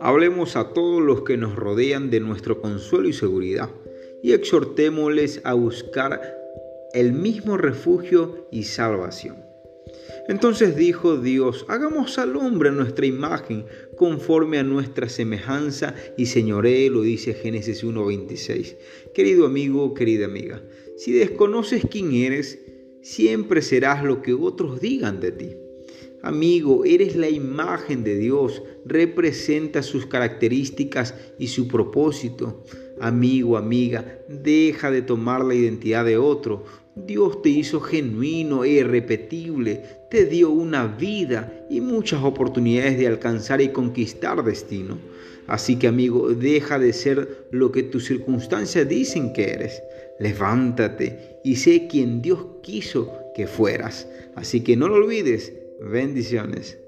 Hablemos a todos los que nos rodean de nuestro consuelo y seguridad y exhortémosles a buscar el mismo refugio y salvación. Entonces dijo Dios, hagamos al hombre nuestra imagen, conforme a nuestra semejanza, y señoré, lo dice Génesis 1.26. Querido amigo, querida amiga, si desconoces quién eres, siempre serás lo que otros digan de ti. Amigo, eres la imagen de Dios, representa sus características y su propósito. Amigo, amiga, deja de tomar la identidad de otro. Dios te hizo genuino e irrepetible, te dio una vida y muchas oportunidades de alcanzar y conquistar destino. Así que amigo, deja de ser lo que tus circunstancias dicen que eres. Levántate y sé quien Dios quiso que fueras. Así que no lo olvides. Bendiciones.